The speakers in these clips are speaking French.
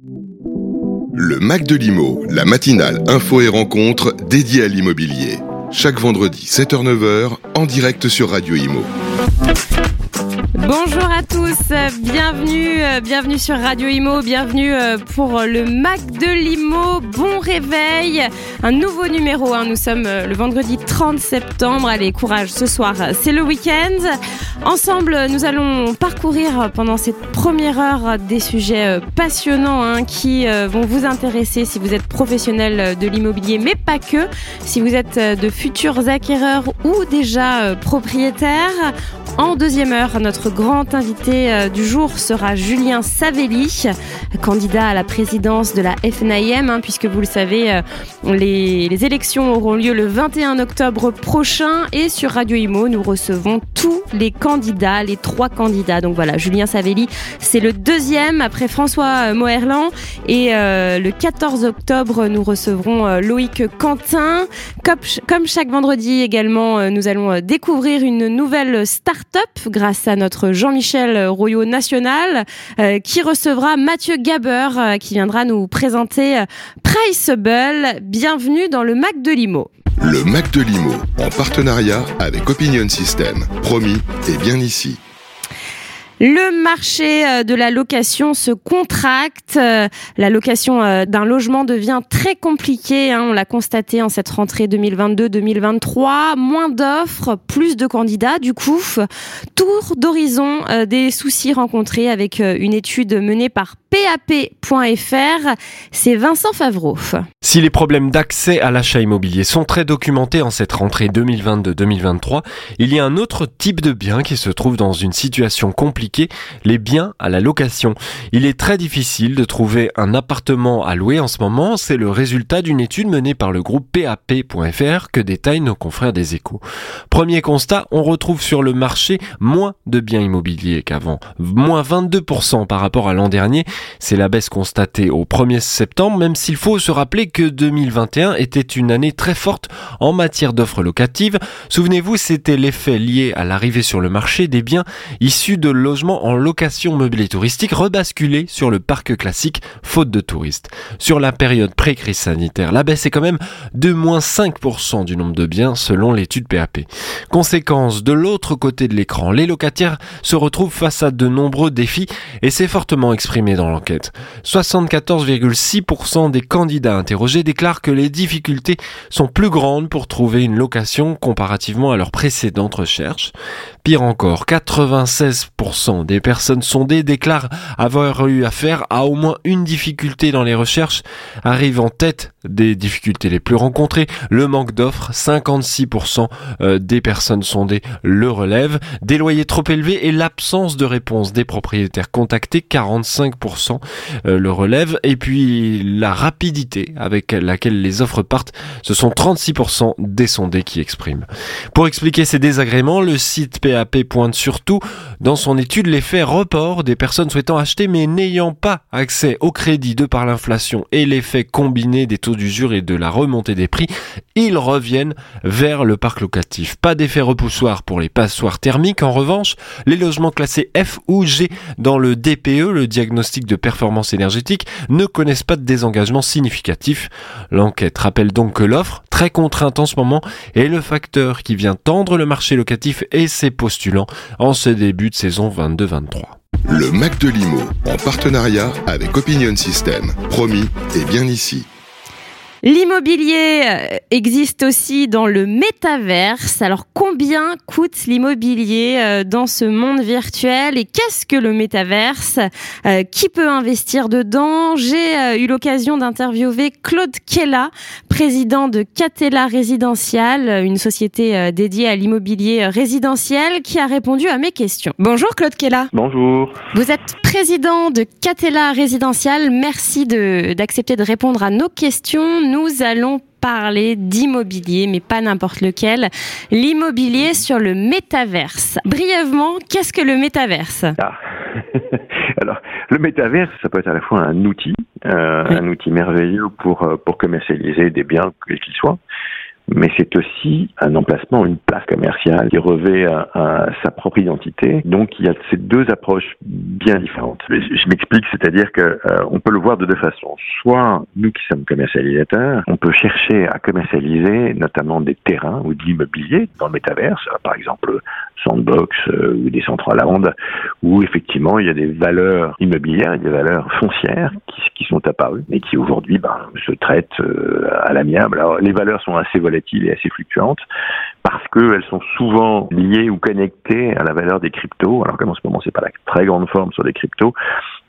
Le Mac de l'Imo, la matinale info et rencontre dédiée à l'immobilier. Chaque vendredi 7h-9h en direct sur Radio Imo. Bonjour à tous, bienvenue, euh, bienvenue sur Radio Imo, bienvenue euh, pour le Mac de l'Imo. Bon réveil, un nouveau numéro. Hein. Nous sommes euh, le vendredi 30 septembre. Allez, courage, ce soir, c'est le week-end. Ensemble, nous allons parcourir pendant cette première heure des sujets passionnants hein, qui vont vous intéresser si vous êtes professionnel de l'immobilier, mais pas que. Si vous êtes de futurs acquéreurs ou déjà propriétaires. En deuxième heure, notre grand invité euh, du jour sera Julien Savelli, candidat à la présidence de la FNIM, hein, puisque vous le savez, euh, les, élections auront lieu le 21 octobre prochain et sur Radio Imo, nous recevons tous les candidats, les trois candidats. Donc voilà, Julien Savelli, c'est le deuxième après François euh, Moerlan et le 14 octobre, nous recevrons Loïc Quentin. Comme, chaque vendredi également, nous allons découvrir une nouvelle grâce à notre Jean-Michel Royaux National, euh, qui recevra Mathieu Gaber, euh, qui viendra nous présenter euh, Priceable. Bienvenue dans le Mac de Limo. Le Mac de Limo, en partenariat avec Opinion System. Promis, et bien ici. Le marché euh, de la location se contracte. Euh, la location euh, d'un logement devient très compliquée. Hein. On l'a constaté en cette rentrée 2022-2023. Moins d'offres, plus de candidats. Du coup, tour d'horizon des soucis rencontrés avec une étude menée par PAP.fr. C'est Vincent Favreau. Si les problèmes d'accès à l'achat immobilier sont très documentés en cette rentrée 2022-2023, il y a un autre type de bien qui se trouve dans une situation compliquée, les biens à la location. Il est très difficile de trouver un appartement à louer en ce moment, c'est le résultat d'une étude menée par le groupe PAP.fr que détaillent nos confrères des échos. Premier constat, on retrouve sur le marché moins de biens immobiliers qu'avant, moins 22% par rapport à l'an dernier c'est la baisse constatée au 1er septembre, même s'il faut se rappeler que 2021 était une année très forte en matière d'offres locatives. Souvenez-vous, c'était l'effet lié à l'arrivée sur le marché des biens issus de logements en location meublée touristique rebasculés sur le parc classique faute de touristes. Sur la période pré-crise sanitaire, la baisse est quand même de moins 5% du nombre de biens selon l'étude PAP. Conséquence, de l'autre côté de l'écran, les locataires se retrouvent face à de nombreux défis et c'est fortement exprimé dans l'enquête. 74,6% des candidats interrogés déclarent que les difficultés sont plus grandes pour trouver une location comparativement à leur précédente recherche. Pire encore, 96% des personnes sondées déclarent avoir eu affaire à au moins une difficulté dans les recherches. Arrive en tête des difficultés les plus rencontrées, le manque d'offres, 56% euh, des personnes sondées le relèvent, des loyers trop élevés et l'absence de réponse des propriétaires contactés, 45% euh, le relève. Et puis la rapidité avec laquelle les offres partent, ce sont 36% des sondés qui expriment. Pour expliquer ces désagréments, le site PAP pointe surtout dans son étude l'effet report des personnes souhaitant acheter mais n'ayant pas accès au crédit de par l'inflation et l'effet combiné des taux d'usure et de la remontée des prix, ils reviennent vers le parc locatif. Pas d'effet repoussoir pour les passoires thermiques. En revanche, les logements classés F ou G dans le DPE, le diagnostic de performance énergétique ne connaissent pas de désengagement significatif. L'enquête rappelle donc que l'offre, très contrainte en ce moment, est le facteur qui vient tendre le marché locatif et ses postulants en ce début de saison 22-23. Le Mac de Limo, en partenariat avec Opinion System. Promis, et bien ici. L'immobilier euh, existe aussi dans le métaverse. Alors combien coûte l'immobilier euh, dans ce monde virtuel et qu'est-ce que le métaverse euh, Qui peut investir dedans? J'ai eu l'occasion d'interviewer Claude Kella, président de Catella Résidential, une société dédiée à l'immobilier résidentiel, qui a répondu à mes questions. Bonjour Claude Kella. Bonjour. Vous êtes président de Catella Résidential. Merci d'accepter de, de répondre à nos questions nous allons parler d'immobilier, mais pas n'importe lequel, l'immobilier sur le métaverse. Brièvement, qu'est-ce que le métaverse? Ah. Alors, le métaverse, ça peut être à la fois un outil, euh, un outil merveilleux pour, euh, pour commercialiser des biens, quels qu'ils soient, mais c'est aussi un emplacement, une place commerciale qui revêt sa propre identité. Donc il y a ces deux approches bien différentes. Je, m'explique, c'est-à-dire que euh, on peut le voir de deux façons. Soit nous qui sommes commercialisateurs, on peut chercher à commercialiser notamment des terrains ou de l'immobilier dans le métaverse, par exemple Sandbox euh, ou des centres à onde, où effectivement il y a des valeurs immobilières et des valeurs foncières qui, qui sont apparues et qui aujourd'hui ben, se traitent euh, à l'amiable. Alors les valeurs sont assez volatiles et assez fluctuantes parce qu'elles sont souvent liées ou connectées à la valeur des cryptos. Alors comme en ce moment c'est pas la très grande forme sur les cryptos,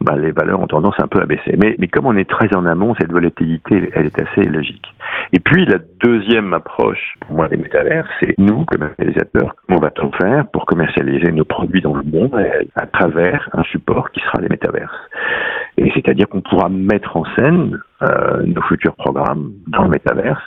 ben, les valeurs ont tendance un peu à baisser. Mais, mais comme on est très en amont, cette volatilité elle est assez logique. Et puis la deuxième approche pour moi des métavers, c'est nous comme réalisateurs, comment va-t-on faire pour commercialiser nos produits dans le monde à travers un support qui sera les métaverses. Et c'est-à-dire qu'on pourra mettre en scène euh, nos futurs programmes dans le métaverse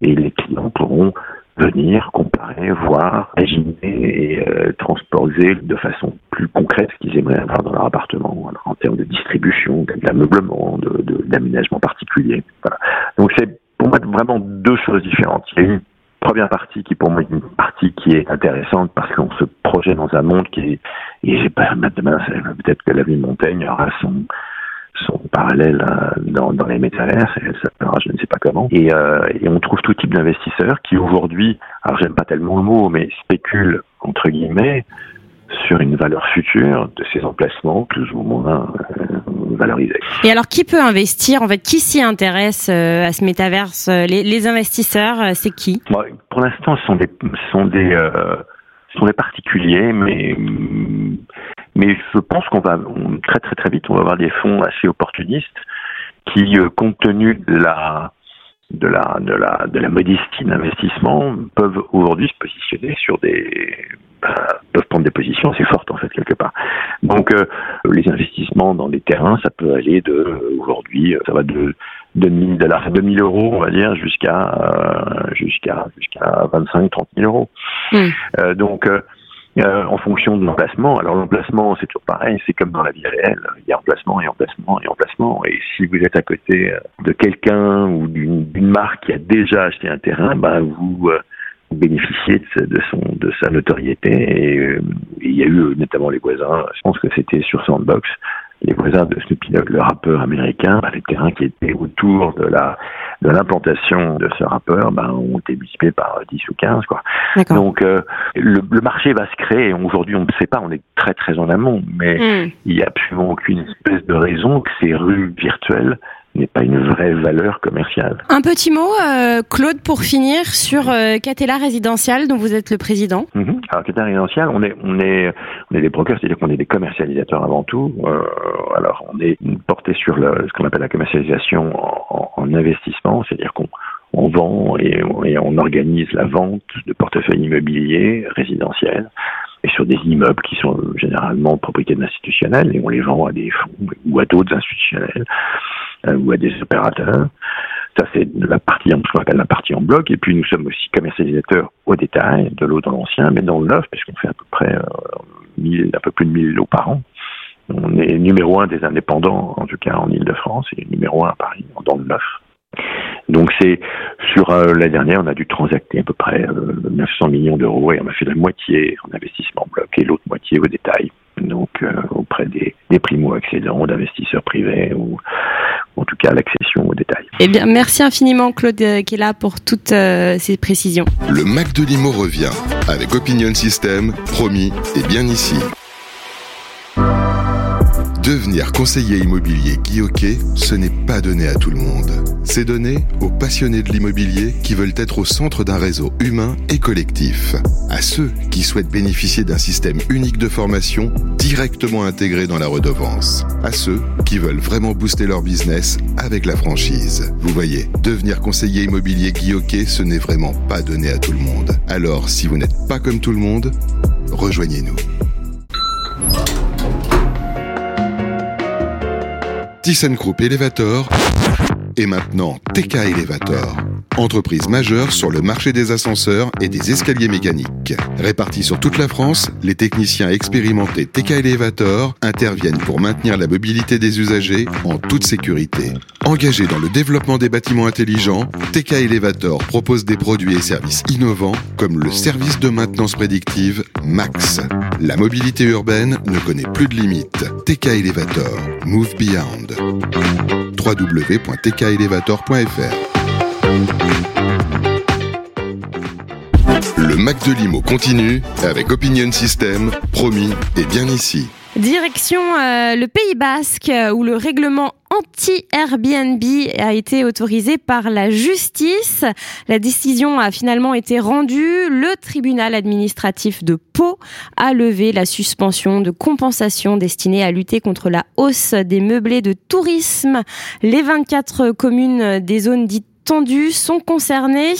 et les clients pourront venir comparer, voir, imaginer et euh, transposer de façon plus concrète ce qu'ils aimeraient avoir dans leur appartement, alors, en termes de distribution, d'ameublement, d'aménagement de, particulier. Voilà. Donc c'est pour moi vraiment deux choses différentes. Il y a une première partie qui pour moi est une partie qui est intéressante parce qu'on se projette dans un monde qui est et pas demain peut-être que la ville Montaigne aura son son parallèle euh, dans, dans les métavers, ça s'appellera je ne sais pas comment. Et, euh, et on trouve tout type d'investisseurs qui aujourd'hui, alors j'aime pas tellement le mot, mais spéculent entre guillemets sur une valeur future de ces emplacements plus ou moins euh, valorisés. Et alors, qui peut investir En fait, qui s'y intéresse euh, à ce métaverse les, les, investisseurs, euh, c'est qui? Pour l'instant, ce sont des, sont des, sont des particuliers, mais mais je pense qu'on va très très très vite, on va avoir des fonds assez opportunistes qui, compte tenu de la de la de la de la modestie d'investissement, peuvent aujourd'hui se positionner sur des bah, peuvent prendre des positions assez fortes en fait quelque part. Donc euh, les investissements dans les terrains, ça peut aller de aujourd'hui, ça va de 2000 dollars, 2000 euros on va dire jusqu'à euh, jusqu'à jusqu'à 25 30 000 euros. Mmh. Euh, donc euh, en fonction de l'emplacement. Alors l'emplacement, c'est toujours pareil, c'est comme dans la vie réelle, il y a emplacement et emplacement et emplacement. Et si vous êtes à côté de quelqu'un ou d'une marque qui a déjà acheté un terrain, ben vous bénéficier de, de, son de sa notoriété et, euh, il y a eu notamment les voisins je pense que c'était sur Sandbox les voisins de Snoopy Dogg, le rappeur américain, bah, les terrains qui étaient autour de la de l'implantation de ce rappeur ben, ont été multipliés par 10 ou 15. Quoi. Donc euh, le, le, marché va se créer. Aujourd'hui, on ne sait pas, on est très très en amont, mais hmm. il n'y a absolument aucune espèce de raison que ces rues virtuelles n'est pas une vraie valeur commerciale. Un petit mot, euh, Claude, pour finir, sur euh, Catella Résidential, dont vous êtes le président. Mm Alors, Catella Résidential, on est, on est, on est des brokers, c'est-à-dire qu'on est des commercialisateurs avant tout. Euh, alors, on est porté sur le, ce qu'on appelle la commercialisation en, en investissement, c'est-à-dire qu'on on vend et, on organise la vente de portefeuilles immobiliers résidentiels et sur des immeubles qui sont généralement propriété d'institutionnels et on les vend à des fonds ou à d'autres institutionnels euh, ou à des opérateurs. Ça, c'est la partie, la partie en bloc. Et puis, nous sommes aussi commercialisateurs au détail, de l'eau dans l'ancien, mais dans le neuf, puisqu'on fait à peu près euh, un peu plus de 1000 lots par an. On est numéro un des indépendants, en tout cas en Ile-de-France, et numéro un à Paris, dans le neuf. Donc c'est sur euh, la dernière, on a dû transacter à peu près 900 millions d'euros et on a fait la moitié en investissement en bloc et l'autre moitié au détail. Donc auprès des, des primo-accédants, d'investisseurs privés ou en tout cas l'accession aux détails. Eh bien, merci infiniment Claude euh, qui est là pour toutes euh, ces précisions. Le Mac de Limo revient avec Opinion System, promis et bien ici. Devenir conseiller immobilier Guy ce n'est pas donné à tout le monde. C'est donné aux passionnés de l'immobilier qui veulent être au centre d'un réseau humain et collectif. À ceux qui souhaitent bénéficier d'un système unique de formation directement intégré dans la redevance. À ceux qui veulent vraiment booster leur business avec la franchise. Vous voyez, devenir conseiller immobilier Guy ce n'est vraiment pas donné à tout le monde. Alors, si vous n'êtes pas comme tout le monde, rejoignez-nous. ThyssenKrupp Elevator et maintenant TK Elevator. entreprise majeure sur le marché des ascenseurs et des escaliers mécaniques. Répartis sur toute la France, les techniciens expérimentés TK Elevator interviennent pour maintenir la mobilité des usagers en toute sécurité. Engagés dans le développement des bâtiments intelligents, TK Elevator propose des produits et services innovants comme le service de maintenance prédictive MAX. La mobilité urbaine ne connaît plus de limites. TK Elevator, Move Beyond. www.tkelevator.fr Le Mac de Limo continue avec Opinion System, promis et bien ici. Direction euh, le Pays Basque euh, où le règlement anti-Airbnb a été autorisé par la justice. La décision a finalement été rendue. Le tribunal administratif de Pau a levé la suspension de compensation destinée à lutter contre la hausse des meublés de tourisme. Les 24 communes des zones dites sont concernés.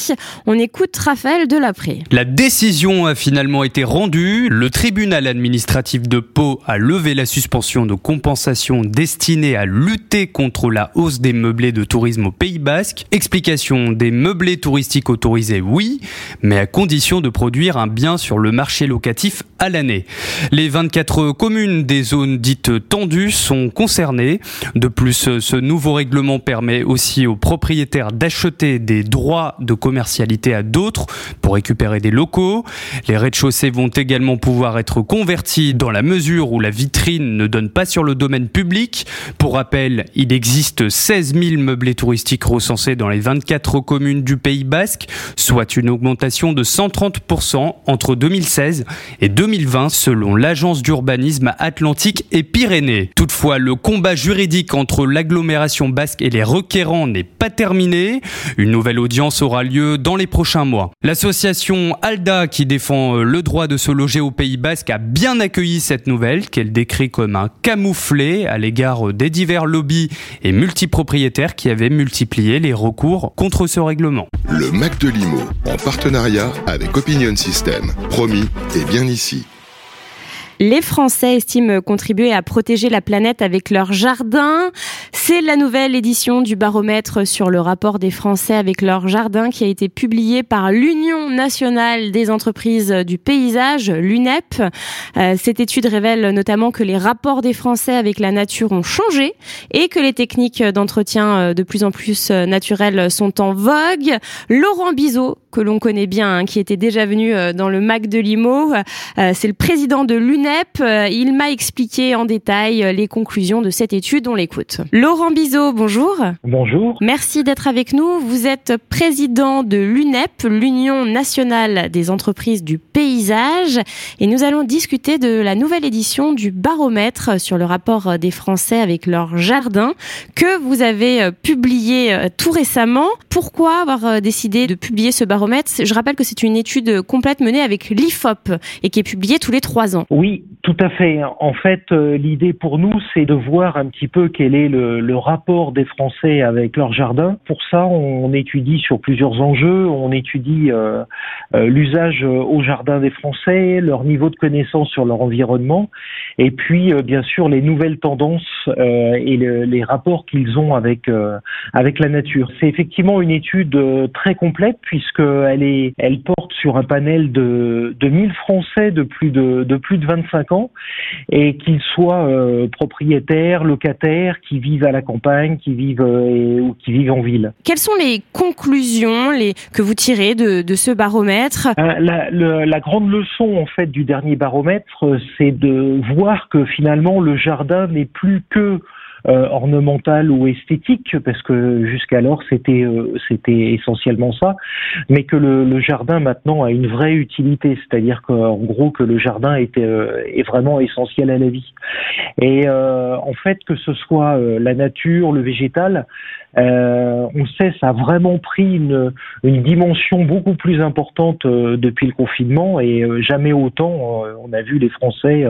On écoute Raphaël Delapré. La décision a finalement été rendue. Le tribunal administratif de Pau a levé la suspension de compensation destinée à lutter contre la hausse des meublés de tourisme au Pays Basque. Explication des meublés touristiques autorisés, oui, mais à condition de produire un bien sur le marché locatif à l'année. Les 24 communes des zones dites tendues sont concernées. De plus, ce nouveau règlement permet aussi aux propriétaires d'acheter acheter des droits de commercialité à d'autres pour récupérer des locaux. Les rez-de-chaussée vont également pouvoir être convertis dans la mesure où la vitrine ne donne pas sur le domaine public. Pour rappel, il existe 16 000 meublés touristiques recensés dans les 24 communes du Pays Basque, soit une augmentation de 130% entre 2016 et 2020 selon l'agence d'urbanisme Atlantique et Pyrénées. Toutefois, le combat juridique entre l'agglomération basque et les requérants n'est pas terminé. Une nouvelle audience aura lieu dans les prochains mois. L'association ALDA, qui défend euh, le droit de se loger au Pays Basque, a bien accueilli cette nouvelle qu'elle décrit comme un camouflet à l'égard euh, des divers lobbies et multipropriétaires qui avaient multiplié les recours contre ce règlement. Le Mac de Limo, en partenariat avec Opinion System. Promis et bien ici. Les Français estiment contribuer à protéger la planète avec leur jardin. C'est la nouvelle édition du baromètre sur le rapport des Français avec leur jardin qui a été publié par l'Union nationale des entreprises du paysage, l'UNEP. Euh, cette étude révèle notamment que les rapports des Français avec la nature ont changé et que les techniques d'entretien euh, de plus en plus euh, naturelles sont en vogue. Laurent Bizot, que l'on connaît bien, hein, qui était déjà venu dans le MAC de Limo, c'est le président de l'UNEP euh, il m'a expliqué en détail euh, les conclusions de cette étude. On l'écoute. Laurent Bizot, bonjour. Bonjour. Merci d'être avec nous. Vous êtes président de l'UNEP, l'Union nationale des entreprises du paysage. Et nous allons discuter de la nouvelle édition du baromètre sur le rapport des Français avec leur jardin que vous avez euh, publié tout récemment. Pourquoi avoir décidé de publier ce baromètre Je rappelle que c'est une étude complète menée avec l'IFOP et qui est publiée tous les trois ans. Oui, tout à fait. En fait, euh, l'idée pour nous, c'est de voir un petit peu quel est le, rapport des Français avec leur jardin. Pour ça, on étudie sur plusieurs enjeux. On étudie euh, euh, l'usage au jardin des Français, leur niveau de connaissance sur leur environnement, et puis bien sûr les nouvelles tendances et les rapports qu'ils ont avec avec la nature. C'est effectivement une étude très complète est, elle porte sur un panel de, de 1000 Français de plus de, de plus de 25 ans et qu'ils soient euh, propriétaires, locataires, qui vivent à la campagne, qui vivent euh, ou qui vivent en ville. Quelles sont les conclusions les, que vous tirez de, ce baromètre? Euh, la, la, grande leçon en fait du dernier baromètre, c'est de voir que finalement le jardin n'est plus que euh, ornementale ou esthétique, parce que jusqu'alors c'était euh, c'était essentiellement ça, mais que le, le, jardin maintenant a une vraie utilité, c'est-à-dire qu'en gros que le jardin est, euh, est vraiment essentiel à la vie. Et en fait que ce soit la nature, le végétal, euh, on sait ça a vraiment pris une, une dimension beaucoup plus importante euh, depuis le confinement et euh, jamais autant on a vu les Français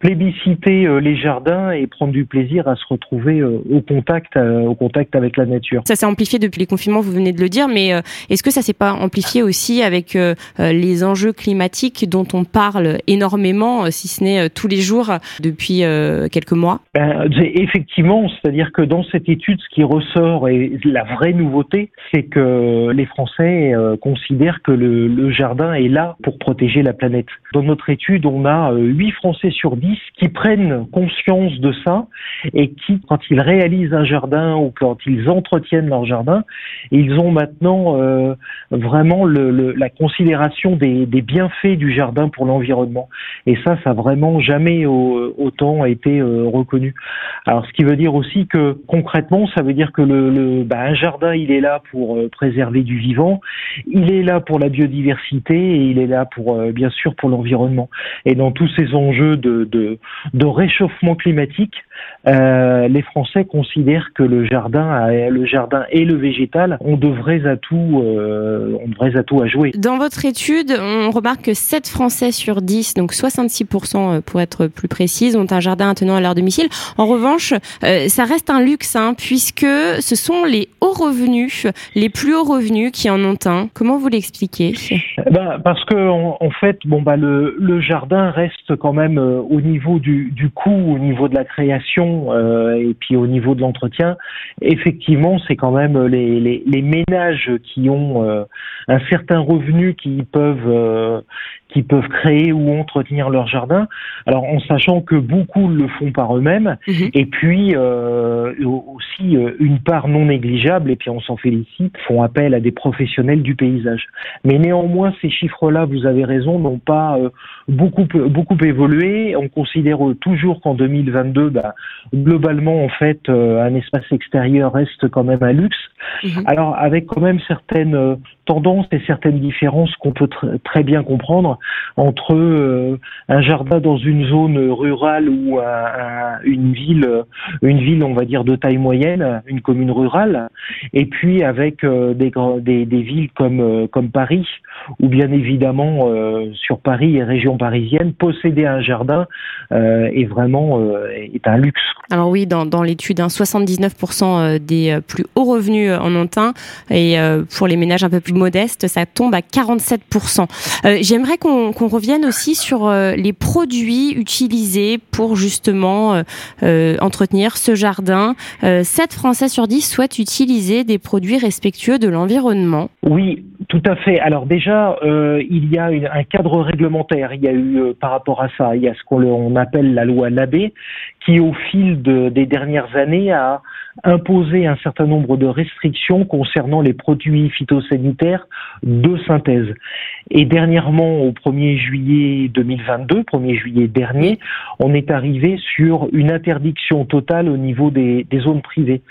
plébisciter les jardins et prendre du plaisir à se retrouver au contact, au contact avec la nature. Ça s'est amplifié depuis les confinements, vous venez de le dire, mais est-ce que ça s'est pas amplifié aussi avec les enjeux climatiques dont on parle énormément, si ce n'est tous les jours depuis quelques mois? Ben, Effectivement, c'est-à-dire que dans cette étude, ce qui ressort et la vraie nouveauté, c'est que les Français considèrent que le, jardin est là pour protéger la planète. Dans notre étude, on a 8 Français sur 10 qui prennent conscience de ça et qui, quand ils réalisent un jardin ou quand ils entretiennent leur jardin, ils ont maintenant euh, vraiment la considération des, bienfaits du jardin pour l'environnement. Et ça, ça a vraiment jamais autant été euh, reconnu. Alors, ce qui veut dire aussi que concrètement, ça veut dire que le, bah, un jardin, il est là pour euh, préserver du vivant, il est là pour la biodiversité et il est là pour bien sûr pour l'environnement. Et dans tous ces enjeux de, réchauffement climatique, euh, les Français considèrent que le jardin, le jardin et le végétal ont de vrais atouts, euh, ont de vrais à jouer. Dans votre étude, on remarque que 7 Français sur 10, donc 66% euh, pour être plus précise, ont un jardin attenant à leur domicile. En revanche, euh, ça reste un luxe, hein, puisque ce sont les hauts revenus, les plus hauts revenus qui en ont un. Comment vous l'expliquez? Ben, Parce que en, fait, bon, bah, le, jardin reste quand même euh, au niveau du, coût, au niveau de la création euh, et puis au niveau de l'entretien, effectivement, c'est quand même les, ménages qui ont euh, un certain revenu qui peuvent qui peuvent créer ou entretenir leur jardin. Alors en sachant que beaucoup le font par eux-mêmes, mhm. et puis euh, aussi euh, une part non négligeable, et puis on s'en félicite, font appel à des professionnels du paysage. Mais néanmoins, ces chiffres-là, vous avez raison, n'ont pas euh, beaucoup beaucoup évolué. On considère toujours qu'en 2022, bah, globalement, en fait, un espace extérieur reste quand même un luxe. Mhm. Alors avec quand même certaines tendances et certaines différences qu'on peut très bien comprendre entre euh, un jardin dans une zone rurale ou une ville, une ville, on va dire de taille moyenne, une commune rurale, et puis avec euh, des, des, des, villes comme euh, comme Paris, ou bien évidemment sur Paris et région parisienne, posséder un jardin est vraiment est un luxe. Alors oui, dans, dans l'étude, 79% hein, des plus hauts revenus en ont un, et pour les ménages un peu plus modestes, ça tombe à 47%. J'aimerais qu'on revienne aussi sur euh, les produits utilisés pour justement euh, euh, entretenir ce jardin. 7 Français sur 10 souhaitent utiliser des produits respectueux de l'environnement. Oui, tout à fait. Alors déjà, il y a un cadre réglementaire. Il y a eu par rapport à ça, il y a ce qu'on appelle la loi Labé, qui au fil des dernières années a imposé un certain nombre de restrictions concernant les produits phytosanitaires de synthèse. Et dernièrement, au 1er juillet 2022, 1er juillet dernier, on est arrivé sur une interdiction totale au niveau des, des zones privées.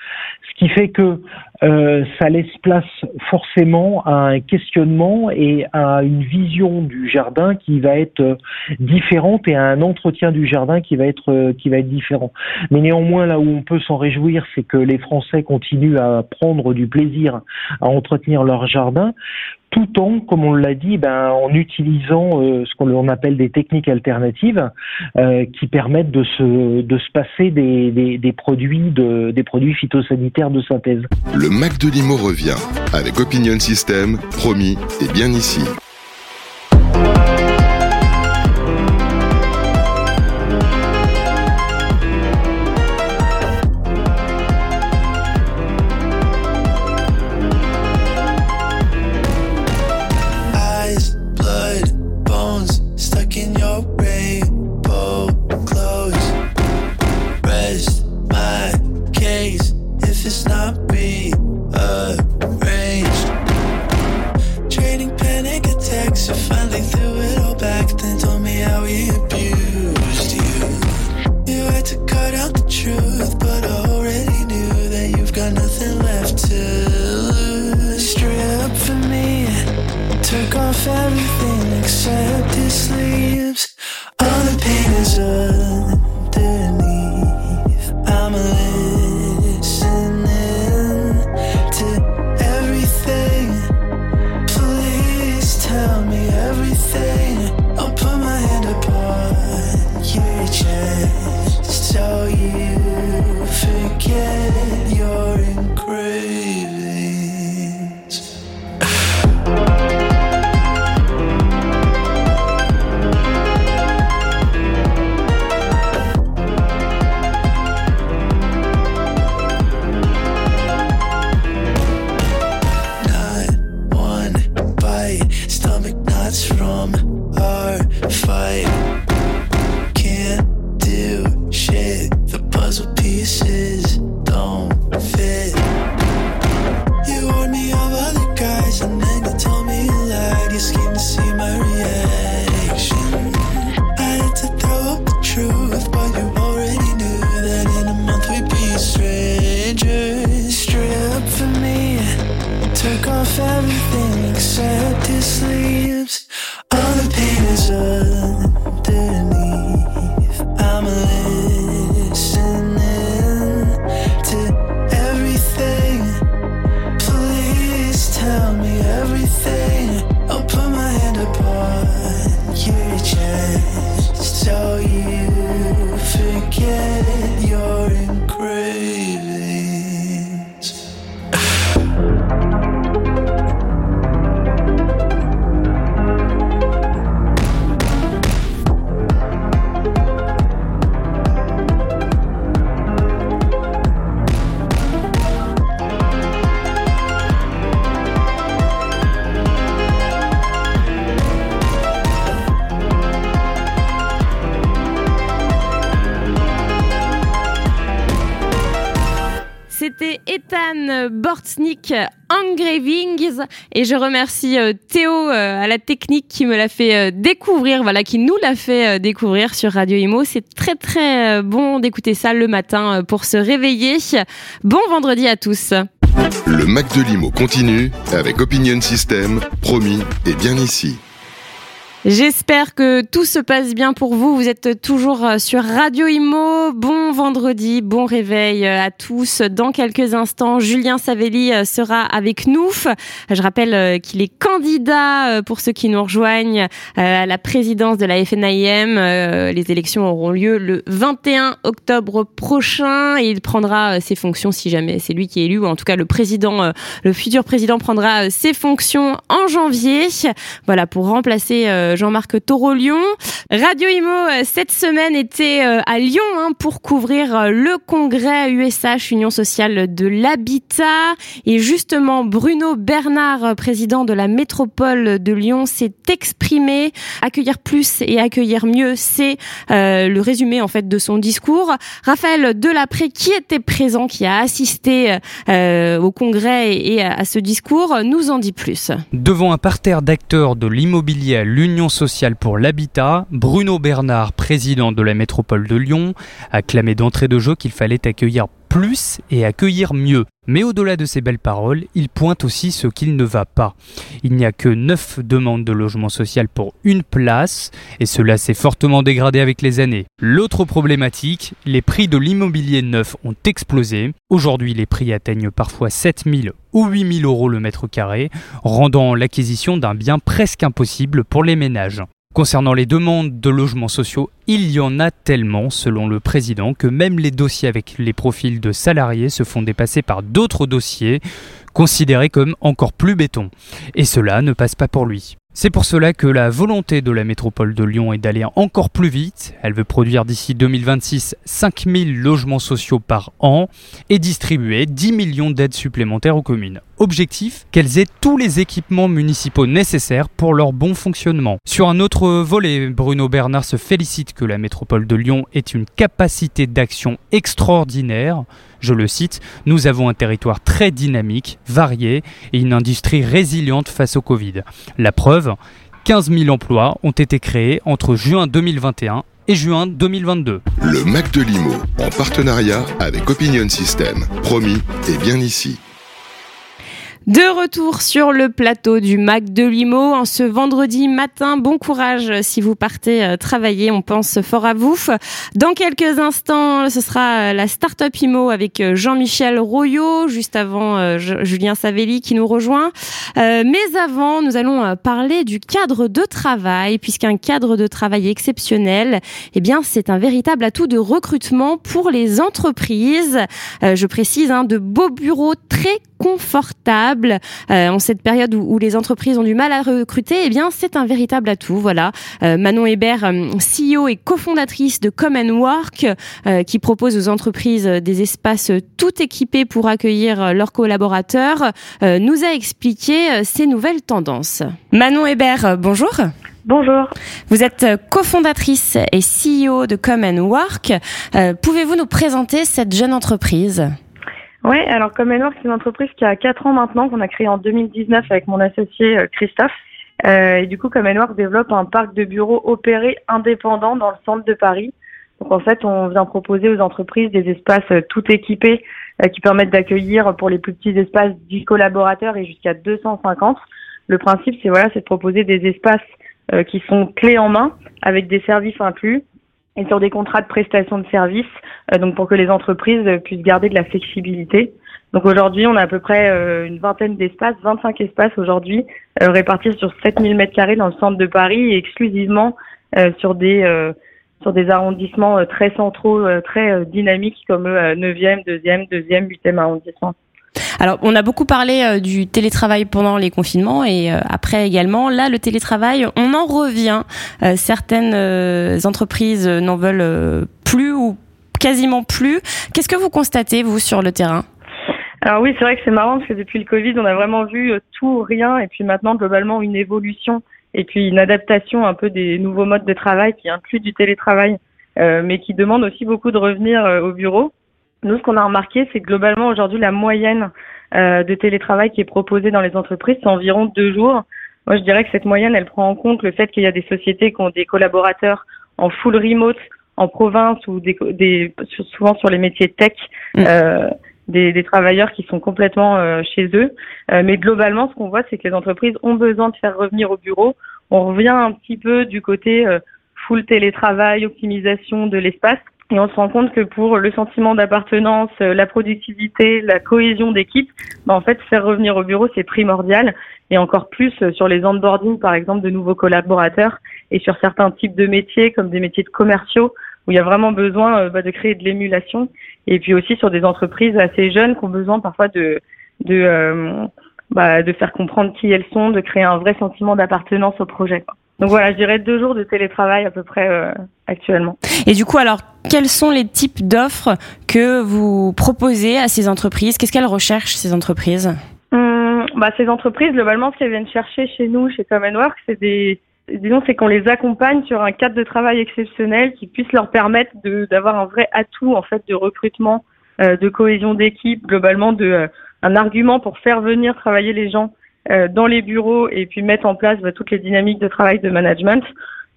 Ce qui fait que euh, ça laisse place forcément à un questionnement et à une vision du jardin qui va être euh, différente et à un entretien du jardin qui va être euh, qui va être différent. Mais néanmoins, là où on peut s'en réjouir, c'est que les Français continuent à prendre du plaisir à entretenir leur jardin tout en, comme on l'a dit, ben, en utilisant euh, ce qu'on appelle des techniques alternatives euh, qui permettent de se, passer des, produits de, des produits phytosanitaires de synthèse. Le Mac de Limo revient avec Opinion System, promis et bien ici. Et je remercie euh, Théo euh, à la technique qui me l'a fait euh, découvrir, voilà, qui nous l'a fait découvrir sur Radio Imo. C'est très très bon d'écouter ça le matin pour se réveiller. Bon vendredi à tous. Le Mac de Limo continue avec Opinion System, promis et bien ici. J'espère que tout se passe bien pour vous. Vous êtes toujours euh, sur Radio Imo. Bon vendredi, bon réveil euh, à tous. Dans quelques instants, Julien Savelli euh, sera avec nous. Je rappelle qu'il est candidat, pour ceux qui nous rejoignent, à la présidence de la FNIM. Les élections auront lieu le 21 octobre prochain et il prendra ses fonctions si jamais c'est lui qui est élu, ou en tout cas le président, le futur président prendra ses fonctions en janvier. Voilà, pour remplacer Jean-Marc Torolion. Radio Imo, euh, cette semaine, était euh, à Lyon hein, pour couvrir euh, le congrès USH, Union sociale de l'habitat. Et justement, Bruno Bernard, président de la métropole de Lyon, s'est exprimé. Accueillir plus et accueillir mieux, c'est euh, le résumé en fait de son discours. Raphaël Delapré, qui était présent, qui a assisté euh, au congrès et à ce discours, nous en dit plus. Devant un parterre d'acteurs de l'immobilier à l'Union sociale pour l'habitat, Bruno Bernard, président de la métropole de Lyon, a clamé d'entrée de jeu qu'il fallait accueillir plus et accueillir mieux. Mais au-delà de ces belles paroles, il pointe aussi ce qu'il ne va pas. Il n'y a que 9 demandes de logement social pour une place, et cela s'est fortement dégradé avec les années. L'autre problématique, les prix de l'immobilier neuf ont explosé. Aujourd'hui, les prix atteignent parfois 7000 ou 8000 euros le mètre carré, rendant l'acquisition d'un bien presque impossible pour les ménages. Concernant les demandes de logements sociaux, il y en a tellement, selon le président, que même les dossiers avec les profils de salariés se font dépasser par d'autres dossiers considérés comme encore plus béton. Et cela ne passe pas pour lui. C'est pour cela que la volonté de la métropole de Lyon est d'aller encore plus vite. Elle veut produire d'ici 2026 5000 logements sociaux par an et distribuer 10 millions d'aides supplémentaires aux communes. Objectif, qu'elles aient tous les équipements municipaux nécessaires pour leur bon fonctionnement. Sur un autre volet, Bruno Bernard se félicite que la métropole de Lyon ait une capacité d'action extraordinaire. Je le cite, nous avons un territoire très dynamique, varié et une industrie résiliente face au Covid. La preuve, 15 000 emplois ont été créés entre juin 2021 et juin 2022. Le Mac de Limo, en partenariat avec Opinion System, promis et bien ici. De retour sur le plateau du Mac de Limo en ce vendredi matin. Bon courage si vous partez euh, travailler. On pense fort à vous. Dans quelques instants, ce sera la Startup Imo avec euh, Jean-Michel Royot, juste avant euh, Julien Savelli qui nous rejoint. Euh, mais avant, nous allons euh, parler du cadre de travail, puisqu'un cadre de travail exceptionnel, eh bien, c'est un véritable atout de recrutement pour les entreprises. Euh, je précise, hein, de beaux bureaux très confortables euh, en cette période où, où les entreprises ont du mal à recruter. Eh bien, c'est un véritable atout. Voilà, Euh, Manon Hébert, euh, CEO et cofondatrice de Common Work, qui propose aux entreprises des espaces tout équipés pour accueillir leurs collaborateurs, nous a expliqué ces nouvelles tendances. Manon Hébert, bonjour. Bonjour. Vous êtes cofondatrice et CEO de Common Work. Euh, Pouvez-vous nous présenter cette jeune entreprise? Oui, alors Common Work, c'est une entreprise qui a 4 ans maintenant, qu'on a créée en 2019 avec mon associé euh, Christophe. Euh, et du coup, Common Work développe un parc de bureaux opérés indépendants dans le centre de Paris. Donc en fait, on vient proposer aux entreprises des espaces euh, tout équipés qui permettent d'accueillir pour les plus petits espaces 10 collaborateurs et jusqu'à 250. Le principe, c'est voilà, c'est de proposer des espaces qui sont clés en main avec des services inclus et sur des contrats de prestation de services, euh, donc pour que les entreprises puissent garder de la flexibilité. Donc aujourd'hui, on a à peu près euh, une vingtaine d'espaces, 25 espaces aujourd'hui euh, répartis sur 7000 mètres carrés dans le centre de Paris et exclusivement sur des sur des arrondissements très centraux, très dynamiques comme le euh, 9e, 2e, 2e, 8e arrondissement. Alors, on a beaucoup parlé euh, du télétravail pendant les confinements et euh, après également. Là, le télétravail, on en revient. Euh, certaines entreprises n'en veulent plus ou quasiment plus. Qu'est-ce que vous constatez, vous, sur le terrain? Alors oui, c'est vrai que c'est marrant parce que depuis le Covid, on a vraiment vu tout, rien, et puis maintenant globalement une évolution et puis une adaptation un peu des nouveaux modes de travail qui incluent du télétravail, mais qui demandent aussi beaucoup de revenir au bureau. Nous, ce qu'on a remarqué, c'est que globalement aujourd'hui la moyenne euh, de télétravail qui est proposée dans les entreprises, c'est environ deux jours. Moi, je dirais que cette moyenne, elle prend en compte le fait qu'il y a des sociétés qui ont des collaborateurs en full remote en province ou des, des souvent sur les métiers tech. Mm. Euh, des, des travailleurs qui sont complètement euh, chez eux. Euh, mais globalement, ce qu'on voit, c'est que les entreprises ont besoin de faire revenir au bureau. On revient un petit peu du côté euh, full télétravail, optimisation de l'espace. Et on se rend compte que pour le sentiment d'appartenance, euh, la productivité, la cohésion d'équipe, bah, en fait, faire revenir au bureau, c'est primordial. Et encore plus euh, sur les onboarding, par exemple, de nouveaux collaborateurs et sur certains types de métiers, comme des métiers de commerciaux, où il y a vraiment besoin euh, bah, de créer de l'émulation. Et puis aussi sur des entreprises assez jeunes qui ont besoin parfois de, de, euh, bah, de faire comprendre qui elles sont, de créer un vrai sentiment d'appartenance au projet. Donc voilà, je dirais deux jours de télétravail à peu près euh, actuellement. Et du coup, alors, quels sont les types d'offres que vous proposez à ces entreprises? Qu'est-ce qu'elles recherchent, ces entreprises? Hum, bah, ces entreprises, globalement, ce qu'elles viennent chercher chez nous, chez Common Work, c'est des, disons, c'est qu'on les accompagne sur un cadre de travail exceptionnel qui puisse leur permettre de, d'avoir un vrai atout, en fait, de recrutement, euh, de cohésion d'équipe, globalement, de, euh, un argument pour faire venir travailler les gens dans les bureaux et puis mettre en place bah, toutes les dynamiques de travail de management.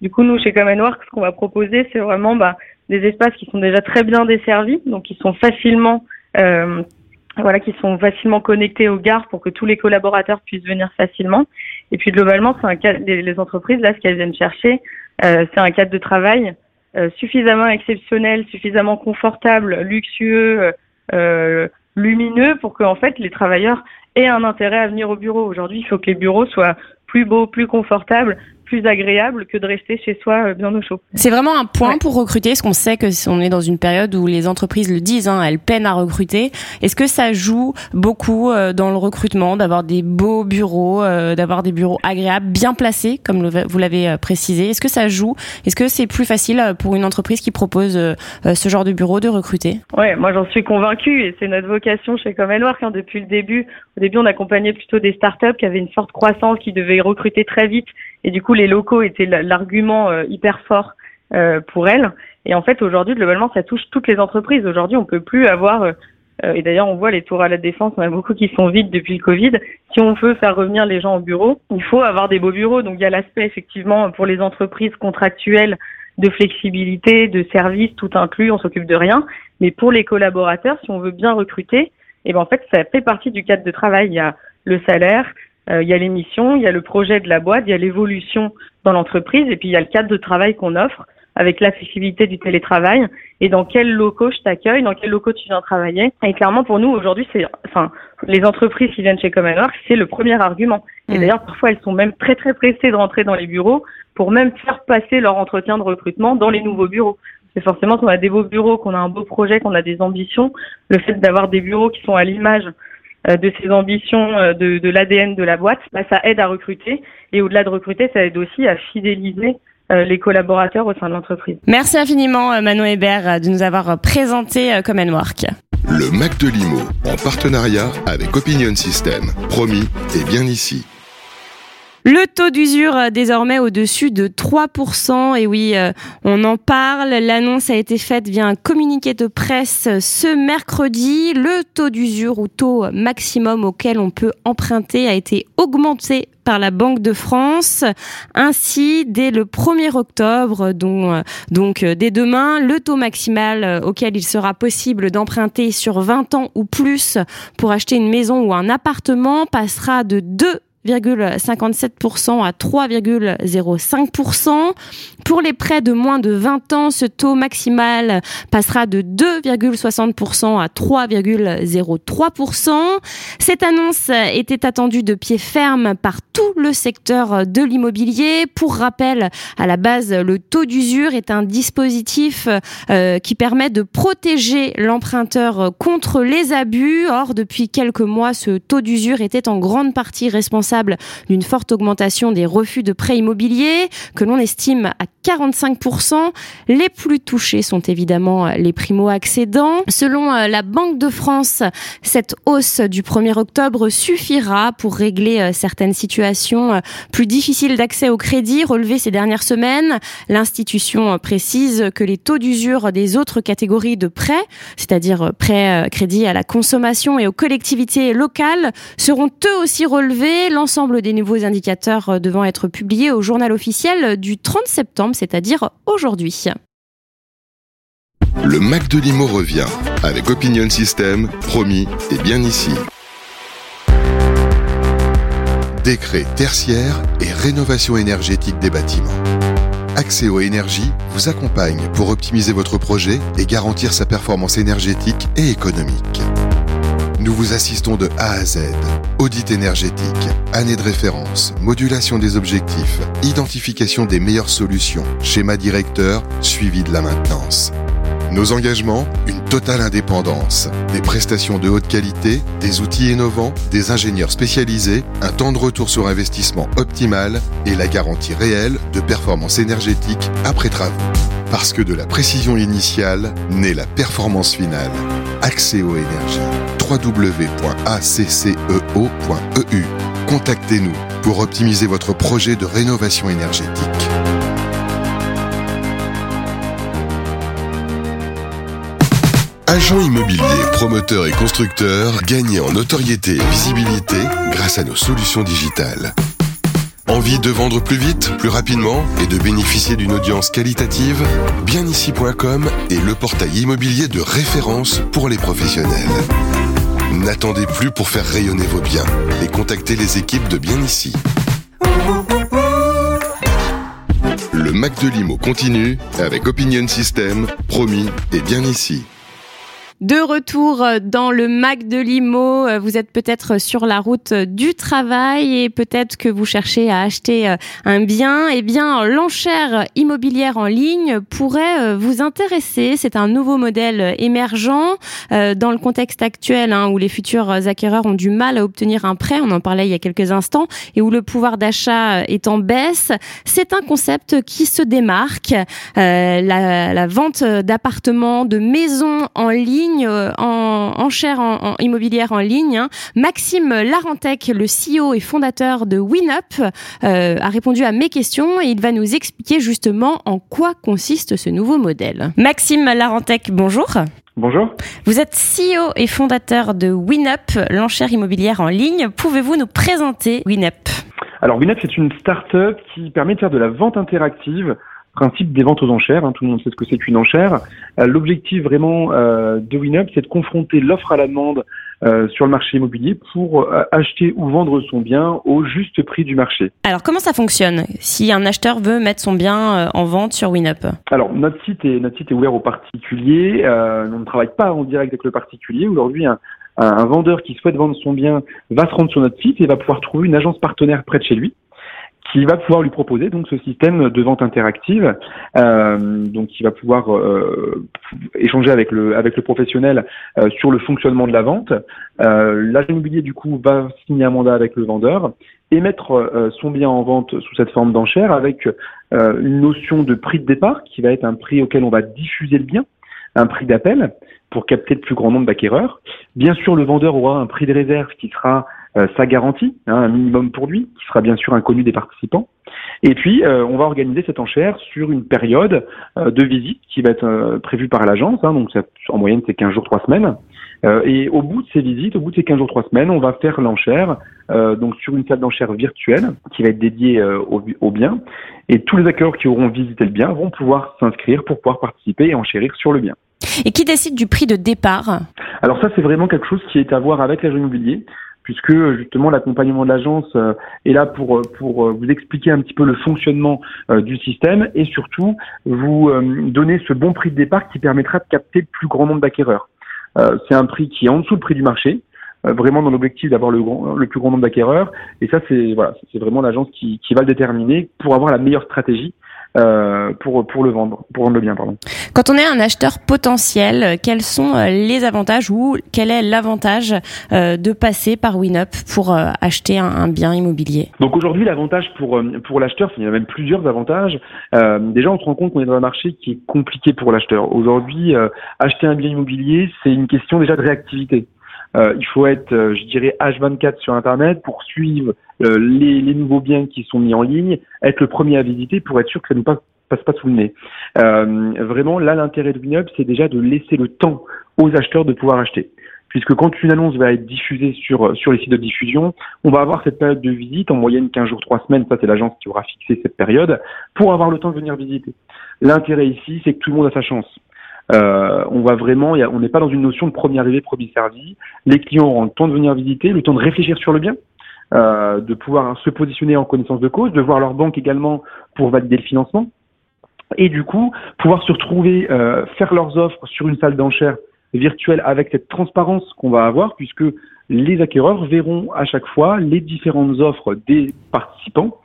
Du coup, nous, chez Common Work, ce qu'on va proposer, c'est vraiment bah, des espaces qui sont déjà très bien desservis, donc qui sont facilement euh, voilà, qui sont facilement connectés aux gares pour que tous les collaborateurs puissent venir facilement. Et puis globalement, c'est un cadre, les, entreprises là, ce qu'elles viennent chercher, euh, c'est un cadre de travail euh, suffisamment exceptionnel, suffisamment confortable, luxueux, euh, lumineux pour que en fait les travailleurs aient un intérêt à venir au bureau. Aujourd'hui, il faut que les bureaux soient plus beaux, plus confortables, plus agréables que de rester chez soi euh, bien au chaud. C'est vraiment un point Ouais. pour recruter, parce qu'on sait que si on est dans une période où les entreprises le disent, hein, elles peinent à recruter. Est-ce que ça joue beaucoup euh, dans le recrutement, d'avoir des beaux bureaux, euh, d'avoir des bureaux agréables, bien placés, comme vous l'avez précisé? Est-ce que ça joue? Est-ce que c'est plus facile pour une entreprise qui propose ce genre de bureau de recruter? Ouais, moi j'en suis convaincue et c'est notre vocation chez Common Work hein, depuis le début. Au début, on accompagnait plutôt des startups qui avaient une forte croissance, qui devaient recruter très vite et du coup les locaux étaient l'argument euh, hyper fort euh, pour elles. Et en fait, aujourd'hui, globalement, ça touche toutes les entreprises. Aujourd'hui, on peut plus avoir euh, et d'ailleurs, on voit les tours à la défense, on a beaucoup qui sont vides depuis le Covid. Si on veut faire revenir les gens au bureau, il faut avoir des beaux bureaux. Donc il y a l'aspect effectivement pour les entreprises contractuelles de flexibilité, de services, tout inclus, on s'occupe de rien. Mais pour les collaborateurs, si on veut bien recruter, et ben en fait, ça fait partie du cadre de travail. Il y a le salaire, il y a les missions, il y a le projet de la boîte, il y a l'évolution dans l'entreprise, et puis il y a le cadre de travail qu'on offre avec la flexibilité du télétravail et dans quels locaux je t'accueille, dans quels locaux tu viens travailler. Et clairement, pour nous, aujourd'hui, c'est, enfin, les entreprises qui viennent chez Common Work, c'est le premier argument. Et Mm. d'ailleurs, parfois, elles sont même très, très pressées de rentrer dans les bureaux pour même faire passer leur entretien de recrutement dans les nouveaux bureaux. C'est forcément qu'on a des beaux bureaux, qu'on a un beau projet, qu'on a des ambitions. Le fait d'avoir des bureaux qui sont à l'image euh, de ces ambitions, euh, de, de l'ADN de la boîte, bah, ça aide à recruter. Et au-delà de recruter, ça aide aussi à fidéliser euh, les collaborateurs au sein de l'entreprise. Merci infiniment euh, Manon Hébert euh, de nous avoir euh, présenté euh, Common Work. Le Mac de Limo, en partenariat avec Opinion System. Promis, et bien ici. Le taux d'usure euh, désormais au-dessus de 3%. Et oui, euh, on en parle. L'annonce a été faite via un communiqué de presse euh, ce mercredi. Le taux d'usure ou taux maximum auquel on peut emprunter a été augmenté par la Banque de France. Ainsi, dès le 1er octobre, donc, donc dès demain, le taux maximal auquel il sera possible d'emprunter sur 20 ans ou plus pour acheter une maison ou un appartement passera de 2 3,57% à 3,05%. Pour les prêts de moins de 20 ans, ce taux maximal passera de 2,60% à 3,03%. Cette annonce était attendue de pied ferme par tout le secteur de l'immobilier. Pour rappel, à la base, le taux d'usure est un dispositif euh, qui permet de protéger l'emprunteur contre les abus. Or, depuis quelques mois, ce taux d'usure était en grande partie responsable d'une forte augmentation des refus de prêts immobiliers que l'on estime à 45%. Les plus touchés sont évidemment les primo-accédants. Selon euh, la Banque de France, cette hausse du 1er octobre suffira pour régler euh, certaines situations euh, plus difficiles d'accès au crédit relevées ces dernières semaines. L'institution précise que les taux d'usure des autres catégories de prêts, c'est-à-dire prêts crédit à la consommation et aux collectivités locales, seront eux aussi relevés l'ensemble des nouveaux indicateurs euh, devant être publiés au journal officiel du 30 septembre, c'est-à-dire aujourd'hui. Le Mac de Limo revient avec Opinion System, promis et bien ici. Décret tertiaire et rénovation énergétique des bâtiments. Accéo Énergie vous accompagne pour optimiser votre projet et garantir sa performance énergétique et économique. Nous vous assistons de A à Z. Audit énergétique, année de référence, modulation des objectifs, identification des meilleures solutions, schéma directeur, suivi de la maintenance. Nos engagements Une totale indépendance, des prestations de haute qualité, des outils innovants, des ingénieurs spécialisés, un temps de retour sur investissement optimal et la garantie réelle de performance énergétique après travaux. Parce que de la précision initiale naît la performance finale. Accéo Énergie. www.acceo.eu. Contactez-nous pour optimiser votre projet de rénovation énergétique. Agents immobiliers, promoteurs et constructeurs, gagnez en notoriété et visibilité grâce à nos solutions digitales. Envie de vendre plus vite, plus rapidement et de bénéficier d'une audience qualitative? Bienici.com est le portail immobilier de référence pour les professionnels. N'attendez plus pour faire rayonner vos biens et contactez les équipes de Bien Ici. Le Mac de Limo continue avec Opinion System, promis et bien ici. De retour dans le Mac de Limo, vous êtes peut-être sur la route du travail et peut-être que vous cherchez à acheter un bien. Eh bien, l'enchère immobilière en ligne pourrait vous intéresser. C'est un nouveau modèle émergent dans le contexte actuel hein, où les futurs acquéreurs ont du mal à obtenir un prêt. On en parlait il y a quelques instants et où le pouvoir d'achat est en baisse. C'est un concept qui se démarque. Euh, la vente d'appartements, de maisons en ligne euh, en enchère en, immobilière en ligne. Hein. Maxime Larentec, le CEO et fondateur de WinUp, euh, a répondu à mes questions et il va nous expliquer justement en quoi consiste ce nouveau modèle. Maxime Larentec, bonjour. Bonjour. Vous êtes CEO et fondateur de WinUp, l'enchère immobilière en ligne. Pouvez-vous nous présenter WinUp? Alors WinUp, c'est une start-up qui permet de faire de la vente interactive principe des ventes aux enchères. Hein, tout le monde sait ce que c'est qu'une enchère. Euh, l'objectif vraiment euh, de WinUp, c'est de confronter l'offre à la demande euh, sur le marché immobilier pour acheter ou vendre son bien au juste prix du marché. Alors comment ça fonctionne si un acheteur veut mettre son bien en vente sur WinUp Alors notre site est notre site est ouvert aux particuliers. on ne travaille pas en direct avec le particulier. Aujourd'hui, un, un vendeur qui souhaite vendre son bien va se rendre sur notre site et va pouvoir trouver une agence partenaire près de chez lui qui va pouvoir lui proposer donc ce système de vente interactive, euh, donc qui va pouvoir euh, échanger avec le avec le professionnel euh, sur le fonctionnement de la vente. L'agent immobilier du coup va signer un mandat avec le vendeur et mettre son bien en vente sous cette forme d'enchère avec une notion de prix de départ qui va être un prix auquel on va diffuser le bien, un prix d'appel pour capter le plus grand nombre d'acquéreurs. Bien sûr, le vendeur aura un prix de réserve qui sera sa garantie, hein, un minimum pour lui, qui sera bien sûr inconnu des participants. Et puis, euh, on va organiser cette enchère sur une période euh, de visite qui va être euh, prévue par l'agence. hein, donc, ça- en moyenne, c'est 15 jours, 3 semaines. Euh, et au bout de ces visites, au bout de ces 15 jours, 3 semaines, on va faire l'enchère euh, donc sur une salle d'enchère virtuelle qui va être dédiée euh, au, au bien. Et tous les acquéreurs qui auront visité le bien vont pouvoir s'inscrire pour pouvoir participer et enchérir sur le bien. Et qui décide du prix de départ? Alors ça, c'est vraiment quelque chose qui est à voir avec l'agent immobilier, puisque justement l'accompagnement de l'agence euh, est là pour euh, euh, vous expliquer un petit peu le fonctionnement du système et surtout vous donner ce bon prix de départ qui permettra de capter le plus grand nombre d'acquéreurs. C'est un prix qui est en dessous le prix du marché, vraiment dans l'objectif d'avoir le, plus grand nombre d'acquéreurs. Et ça, c'est vraiment l'agence qui, qui va le déterminer pour avoir la meilleure stratégie euh, pour pour le vendre, pour vendre le bien, pardon. Quand on est un acheteur potentiel, euh, quels sont euh, les avantages ou quel est l'avantage euh, de passer par WinUp pour euh, acheter un, un bien immobilier? Donc aujourd'hui, l'avantage pour pour l'acheteur, il y a même plusieurs avantages. Euh, déjà, on se rend compte qu'on est dans un marché qui est compliqué pour l'acheteur. Aujourd'hui, euh, acheter un bien immobilier, c'est une question déjà de réactivité. Euh, il faut être, euh, je dirais, H24 sur Internet pour suivre euh, les, les nouveaux biens qui sont mis en ligne, être le premier à visiter pour être sûr que ça ne passe, passe pas sous le nez. Euh, vraiment, là, l'intérêt de WinUp, c'est déjà de laisser le temps aux acheteurs de pouvoir acheter. Puisque quand une annonce va être diffusée sur, sur les sites de diffusion, on va avoir cette période de visite, en moyenne 15 jours, 3 semaines, ça c'est l'agence qui aura fixé cette période, pour avoir le temps de venir visiter. L'intérêt ici, c'est que tout le monde a sa chance. Euh, on va vraiment, on n'est pas dans une notion de premier arrivé, premier servi. Les clients auront le temps de venir visiter, le temps de réfléchir sur le bien, euh, de pouvoir se positionner en connaissance de cause, de voir leur banque également pour valider le financement, et du coup pouvoir se retrouver, euh, faire leurs offres sur une salle d'enchères virtuelle avec cette transparence qu'on va avoir, puisque les acquéreurs verront à chaque fois les différentes offres des participants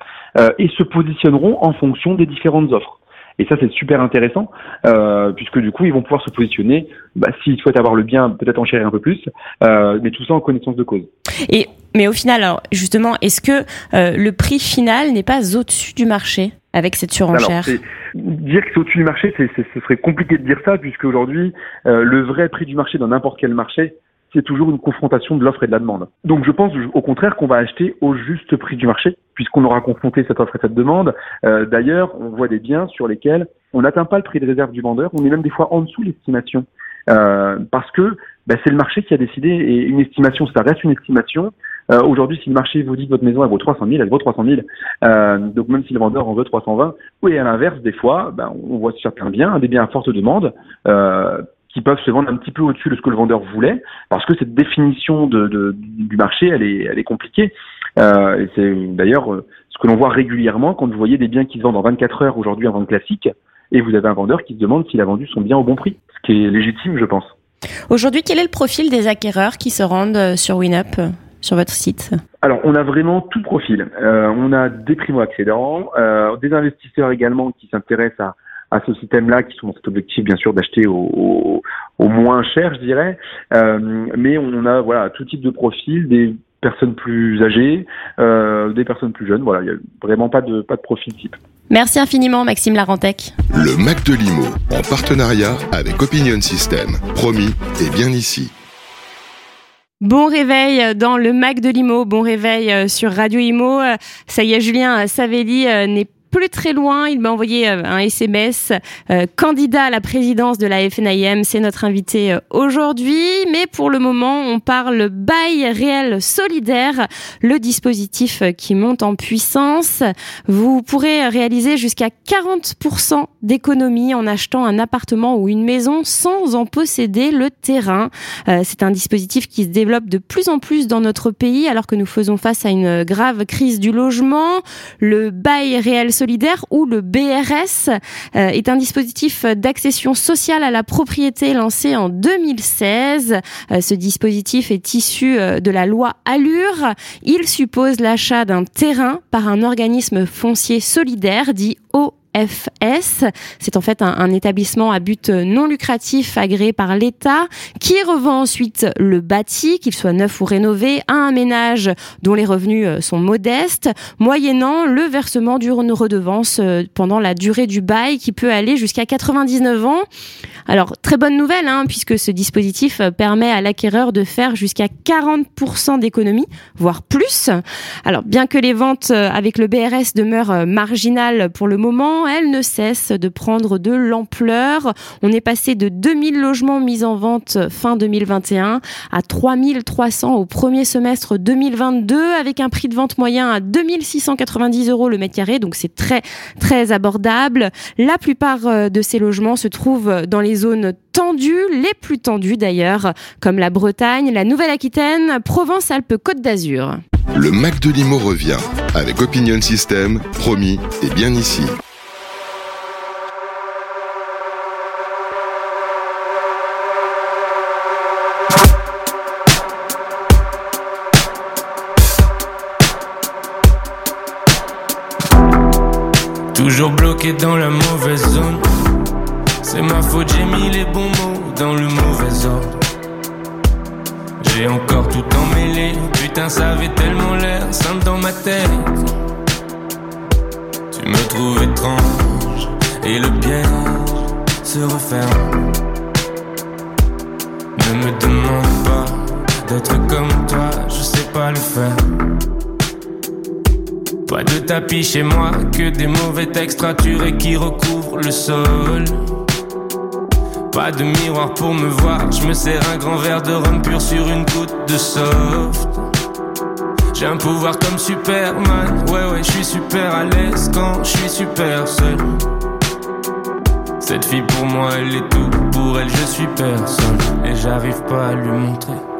et se positionneront en fonction des différentes offres. Et ça, c'est super intéressant, euh, puisque du coup, ils vont pouvoir se positionner, bah, s'ils souhaitent avoir le bien, peut-être enchérir un peu plus, euh, mais tout ça en connaissance de cause. Et mais au final, alors justement, est-ce que euh, le prix final n'est pas au-dessus du marché avec cette Alors, surenchère? c'est- dire que c'est au-dessus du marché, c'est, c'est- ce serait compliqué de dire ça, puisque aujourd'hui, euh, le vrai prix du marché dans n'importe quel marché, c'est toujours une confrontation de l'offre et de la demande. Donc je pense au contraire qu'on va acheter au juste prix du marché, puisqu'on aura confronté cette offre et cette demande. Euh, d'ailleurs, on voit des biens sur lesquels on n'atteint pas le prix de réserve du vendeur, on est même des fois en dessous de l'estimation. Euh, parce que bah, c'est le marché qui a décidé, et une estimation, ça reste une estimation. Euh, Aujourd'hui, si le marché vous dit que votre maison elle vaut 300 000, elle vaut 300 000. Euh, donc même si le vendeur en veut 320, oui, à l'inverse, des fois, ben, on voit certains biens, des biens à forte demande, qui peuvent se vendre un petit peu au-dessus de ce que le vendeur voulait, parce que cette définition de, de- du marché, elle est, elle est compliquée. Euh, et c'est d'ailleurs euh, ce que l'on voit régulièrement quand vous voyez des biens qui se vendent en 24 heures aujourd'hui en vente classique, et vous avez un vendeur qui se demande s'il a vendu son bien au bon prix, ce qui est légitime, je pense. Aujourd'hui, quel est le profil des acquéreurs qui se rendent euh, sur WinUp, sur votre site? Alors, on a vraiment tout profil. Euh, on a des primo-accédants, euh, des investisseurs également qui s'intéressent à, à ce système-là, qui sont dans cet objectif, bien sûr, d'acheter au, au, au moins cher, je dirais. Euh, mais on a voilà tout type de profil, des personnes plus âgées, euh, des personnes plus jeunes. Voilà, il n'y a vraiment pas de pas de profil type. Merci infiniment, Maxime Larentec. Le Mac de l'IMO, en partenariat avec Opinion System. Promis, et bien ici. Bon réveil dans le Mac de Limo, bon réveil euh, sur Radio Imo. Ça y est, Julien Savelli n'est plus très loin. Il m'a envoyé euh, un SMS. Euh, candidat à la présidence de la FNIM, c'est notre invité euh, aujourd'hui. Mais pour le moment, on parle bail réel solidaire, le dispositif euh, qui monte en puissance. Vous pourrez réaliser jusqu'à 40% d'économie en achetant un appartement ou une maison sans en posséder le terrain. Euh, c'est un dispositif qui se développe de plus en plus dans notre pays alors que nous faisons face à une grave crise du logement. Le bail réel solidaire ou le BRS euh, est un dispositif d'accession sociale à la propriété lancé en 2016. Euh, ce dispositif est issu euh, de la loi Allure. Il suppose l'achat d'un terrain par un organisme foncier solidaire dit EFS. C'est en fait un, un établissement à but non lucratif agréé par l'État qui revend ensuite le bâti, qu'il soit neuf ou rénové, à un ménage dont les revenus euh, sont modestes, moyennant le versement d'une redevance euh, pendant la durée du bail qui peut aller jusqu'à 99 ans. Alors, très bonne nouvelle, hein, puisque ce dispositif euh, permet à l'acquéreur de faire jusqu'à 40% d'économie, voire plus. Alors, bien que les ventes avec le BRS demeurent marginales pour le moment, elles ne cessent de prendre de l'ampleur. On est passé de 2000 logements mis en vente fin 2021 à 3300 au premier semestre 2022, avec un prix de vente moyen à 2690 euros le mètre carré, donc c'est très, très abordable. La plupart euh, de ces logements se trouvent dans les zones tendues, les plus tendues d'ailleurs, comme la Bretagne, la Nouvelle-Aquitaine, Provence-Alpes-Côte d'Azur. Le Mac de revient avec Opinion System, promis et bien ici. Dans la mauvaise zone. C'est ma faute, j'ai mis les bons mots dans le mauvais ordre. J'ai encore tout emmêlé. Putain, ça avait tellement l'air simple dans ma tête. Tu me trouves étrange et le piège se referme. Ne me demande pas d'être comme toi, je sais pas le faire. Pas de tapis chez moi, que des mauvais textes raturés qui recouvrent le sol. Pas de miroir pour me voir, je me sers un grand verre de rhum pur sur une goutte de soft. J'ai un pouvoir comme Superman, ouais ouais, je suis super à l'aise quand je suis super seul. Cette fille pour moi, elle est tout, pour elle je suis personne et j'arrive pas à lui montrer.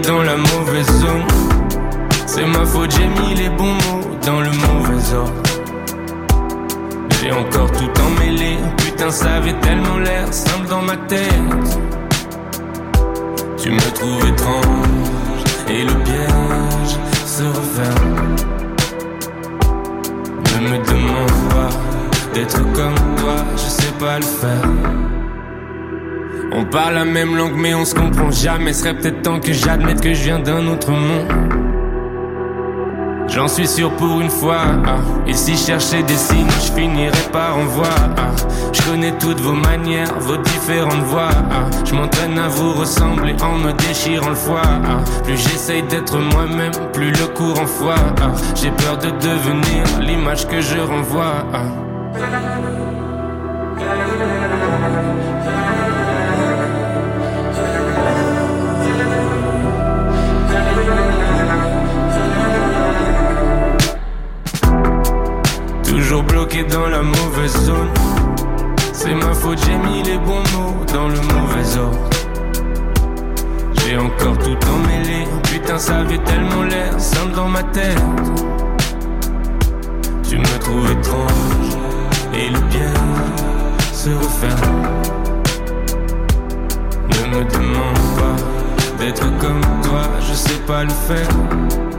Dans la mauvaise zone. C'est ma faute, j'ai mis les bons mots dans le mauvais ordre. J'ai encore tout emmêlé. Putain, ça avait tellement l'air simple dans ma tête. Tu me trouves étrange et le piège se referme. Ne me demande pas d'être comme toi, je sais pas le faire. On parle la même langue mais on se comprend jamais Serait peut-être temps que j'admette que je viens d'un autre monde J'en suis sûr pour une fois ah. Et si je cherchais des signes je finirais par en voir ah. Je connais toutes vos manières, vos différentes voix ah. Je m'entraîne à vous ressembler en me déchirant le foie. Plus j'essaye d'être moi-même, plus le courant foie ah. J'ai peur de devenir l'image que je renvoie dans la mauvaise zone. C'est ma faute, j'ai mis les bons mots dans le mauvais ordre. J'ai encore tout emmêlé. Putain, ça avait tellement l'air simple dans ma tête. Tu me trouves étrange et le piège se referme. Ne me demande pas d'être comme toi, je sais pas le faire.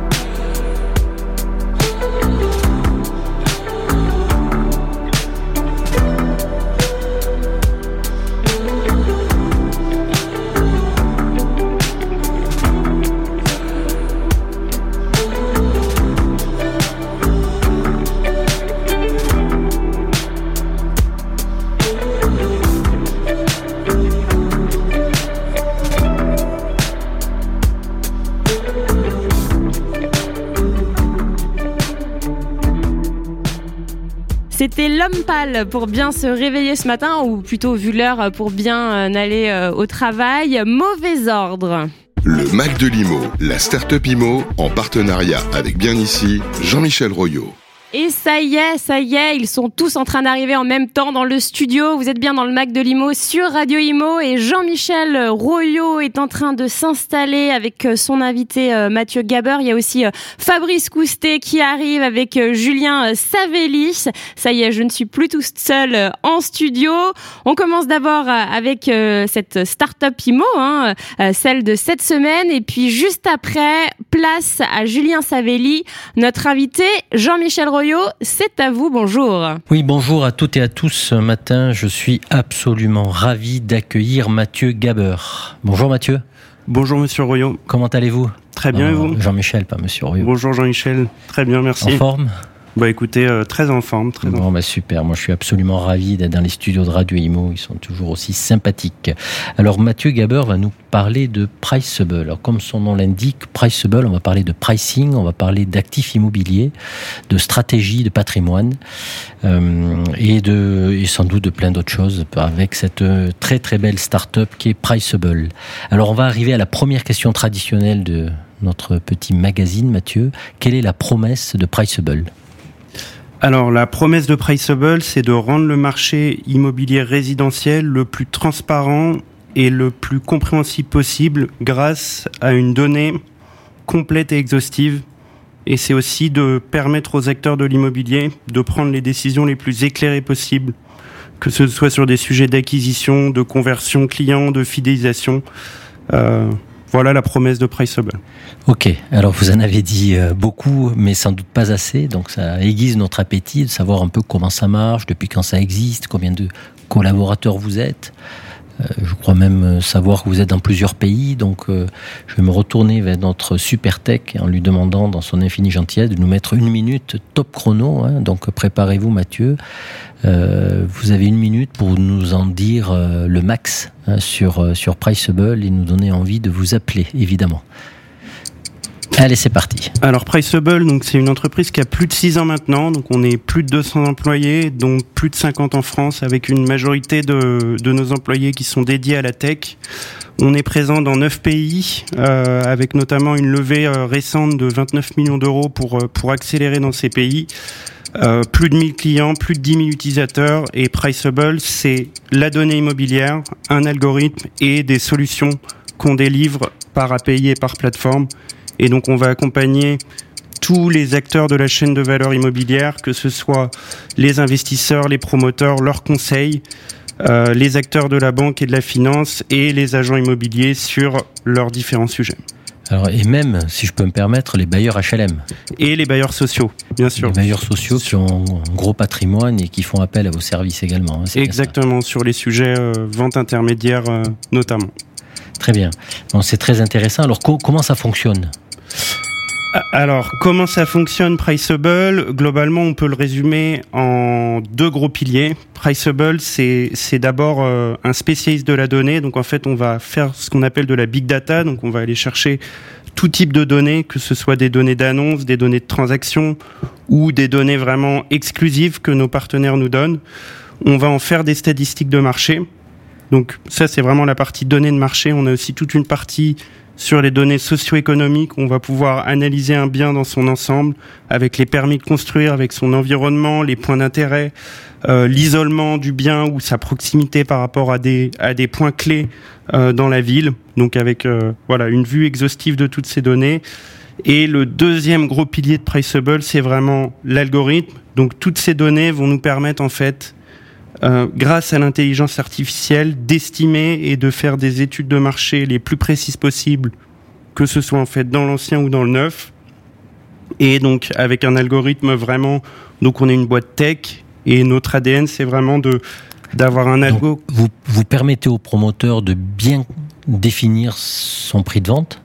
L'homme pâle pour bien se réveiller ce matin, ou plutôt vu l'heure pour bien euh, aller euh, au travail. Mauvais ordre. Le Mac de Limo, la start-up IMO, en partenariat avec Bien Ici, Jean-Michel Royot. Et ça y est, ça y est, ils sont tous en train d'arriver en même temps dans le studio. Vous êtes bien dans le Mac de Limo sur Radio Imo et Jean-Michel Royot est en train de s'installer avec euh, son invité euh, Mathieu Gaber. Il y a aussi euh, Fabrice Coustet qui arrive avec Julien Savelli. Ça y est, je ne suis plus toute seule en studio. On commence d'abord avec cette start-up Imo, hein, celle de cette semaine. Et puis juste après, place à Julien Savelli, notre invité Jean-Michel Royot c'est à vous, bonjour. Oui, bonjour à toutes et à tous. Ce matin, je suis absolument ravi d'accueillir Mathieu Gaber. Bonjour Mathieu. Bonjour Monsieur Royot. Comment allez-vous? Très bien et vous? Jean-Michel, pas Monsieur Royot. Bonjour Jean-Michel, très bien, merci. En forme? Bah écoutez, euh, très en forme. Très bon, bah super. Moi, je suis absolument ravi d'être dans les studios de Radio Imo. Ils sont toujours aussi sympathiques. Alors, Mathieu Gaber va nous parler de Priceable. Alors, comme son nom l'indique, Priceable, on va parler de pricing, on va parler d'actifs immobiliers, de stratégie, de patrimoine, euh, et de, et sans doute de plein d'autres choses avec cette euh, très très belle start-up qui est Priceable. Alors, on va arriver à la première question traditionnelle de notre petit magazine, Mathieu. Quelle est la promesse de Priceable? Alors la promesse de Priceable, c'est de rendre le marché immobilier résidentiel le plus transparent et le plus compréhensible possible grâce à une donnée complète et exhaustive. Et c'est aussi de permettre aux acteurs de l'immobilier de prendre les décisions les plus éclairées possibles, que ce soit sur des sujets d'acquisition, de conversion client, de fidélisation. Euh, voilà la promesse de Priceable. Ok, alors vous en avez dit euh, beaucoup, mais sans doute pas assez, donc ça aiguise notre appétit de savoir un peu comment ça marche, depuis quand ça existe, combien de collaborateurs vous êtes. Euh, je crois même euh, savoir que vous êtes dans plusieurs pays, donc je vais me retourner vers notre super tech en lui demandant dans son infinie gentillesse de nous mettre une minute top chrono. Hein. donc préparez-vous Mathieu. Euh, vous avez une minute pour nous en dire euh, le max hein, sur, euh, sur Priceable et nous donner envie de vous appeler, évidemment. Allez, c'est parti. Alors Priceable, donc c'est une entreprise qui a plus de 6 ans maintenant, donc on est plus de 200 employés, dont plus de 50 en France, avec une majorité de, de nos employés qui sont dédiés à la tech. On est présent dans 9 pays, euh, avec notamment une levée récente de 29 millions d'euros pour, pour accélérer dans ces pays. Euh, plus de 1000 clients, plus de 10 000 utilisateurs et Priceable, c'est la donnée immobilière, un algorithme et des solutions qu'on délivre par API et par plateforme. Et donc on va accompagner tous les acteurs de la chaîne de valeur immobilière, que ce soit les investisseurs, les promoteurs, leurs conseils, euh, les acteurs de la banque et de la finance et les agents immobiliers sur leurs différents sujets. Alors, et même, si je peux me permettre, les bailleurs HLM. Et les bailleurs sociaux, bien sûr. Les bailleurs sociaux qui ont un gros patrimoine et qui font appel à vos services également. Hein, Exactement, sur les sujets euh, vente intermédiaire euh, notamment. Très bien. Bon, c'est très intéressant. Alors, comment ça fonctionne? Alors, comment ça fonctionne Priceable? Globalement, on peut le résumer en deux gros piliers. Priceable, c'est d'abord euh, un spécialiste de la donnée. Donc, en fait, on va faire ce qu'on appelle de la big data. Donc, on va aller chercher tout type de données, que ce soit des données d'annonce, des données de transaction ou des données vraiment exclusives que nos partenaires nous donnent. On va en faire des statistiques de marché. Donc, ça, c'est vraiment la partie données de marché. On a aussi toute une partie sur les données socio-économiques, on va pouvoir analyser un bien dans son ensemble, avec les permis de construire, avec son environnement, les points d'intérêt, euh, l'isolement du bien ou sa proximité par rapport à des, points clés euh, dans la ville. Donc avec euh, voilà une vue exhaustive de toutes ces données. Et le deuxième gros pilier de Priceable, c'est vraiment l'algorithme. Donc toutes ces données vont nous permettre en fait euh, grâce à l'intelligence artificielle, d'estimer et de faire des études de marché les plus précises possibles, que ce soit en fait dans l'ancien ou dans le neuf. Et donc avec un algorithme vraiment, donc on est une boîte tech et notre ADN c'est vraiment de d'avoir un algo. vous, vous permettez au promoteur de bien définir son prix de vente?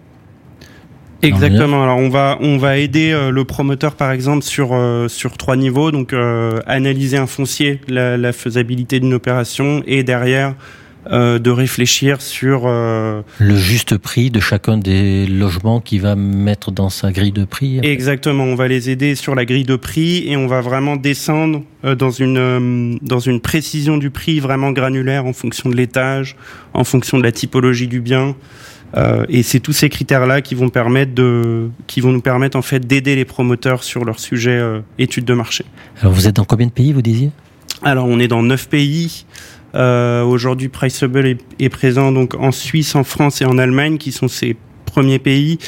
Exactement. Alors on va on va aider euh, le promoteur par exemple sur euh, sur trois niveaux. Donc euh, analyser un foncier, la, la faisabilité d'une opération et derrière de réfléchir sur le juste prix de chacun des logements qu'il va mettre dans sa grille de prix. Exactement. On va les aider sur la grille de prix et on va vraiment descendre dans une dans une précision du prix vraiment granulaire en fonction de l'étage, en fonction de la typologie du bien. Euh, et c'est tous ces critères-là qui vont permettre de, qui vont nous permettre en fait d'aider les promoteurs sur leur sujet euh, études de marché. Alors vous êtes dans combien de pays, vous disiez? Alors on est dans neuf pays. Euh, Aujourd'hui, Priceable est, est, présent donc en Suisse, en France et en Allemagne, qui sont ses premiers pays.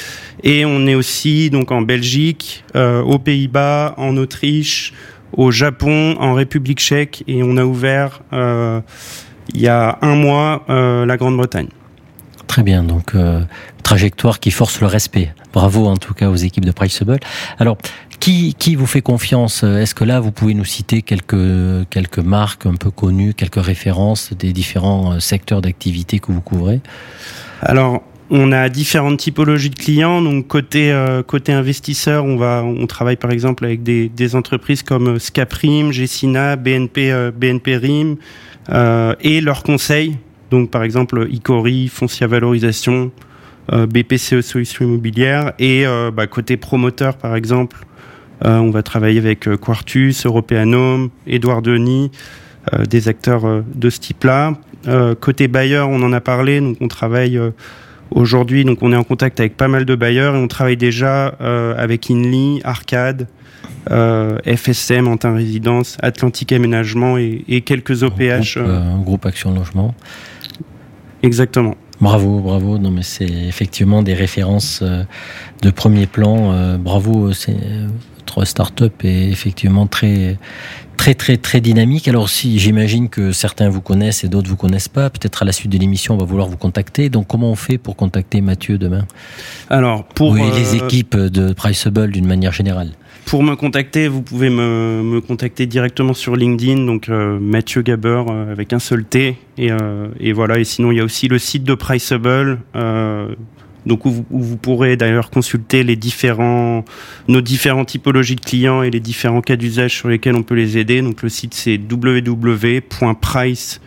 Et on est aussi donc en Belgique, euh, aux Pays-Bas, en Autriche, au Japon, en République tchèque, et on a ouvert euh, il y a un mois euh, la Grande-Bretagne. Très bien, donc euh, trajectoire qui force le respect. Bravo en tout cas aux équipes de Priceable. Alors, qui, vous fait confiance? Est-ce que là, vous pouvez nous citer quelques, marques un peu connues, quelques références des différents euh, secteurs d'activité que vous couvrez? Alors, on a différentes typologies de clients. Donc côté euh, investisseur, on va on travaille par exemple avec des, entreprises comme Scaprim, Gessina, BNP Rim et leurs conseils. Donc par exemple Icori, Foncia Valorisation, euh, BPCE Solutions Immobilières et euh, bah, côté promoteur par exemple, on va travailler avec Quartus, Europeanum, Edouard Denis, des acteurs de ce type-là. côté bailleur, on en a parlé, donc on travaille Aujourd'hui, donc on est en contact avec pas mal de bailleurs et on travaille déjà euh, avec Inly, Arcade, euh, FSM, Antin Résidence, Atlantique Aménagement et, et quelques OPH. Groupe, euh, groupe Action Logement. Exactement. Bravo, bravo. Non, mais c'est effectivement des références euh, de premier plan. Euh, bravo, c'est votre start-up est effectivement très très très très dynamique. Alors si j'imagine que certains vous connaissent et d'autres vous connaissent pas, peut-être à la suite de l'émission on va vouloir vous contacter. Donc comment on fait pour contacter Mathieu demain? Alors pour oui, les équipes de Priceable d'une manière générale. Pour me contacter, vous pouvez me, contacter directement sur LinkedIn, donc euh, Mathieu Gaber euh, avec un seul T. Et, euh, et, voilà. Et sinon, il y a aussi le site de Priceable, donc où vous, pourrez d'ailleurs consulter les différents, nos différentes typologies de clients et les différents cas d'usage sur lesquels on peut les aider. Donc le site c'est www.price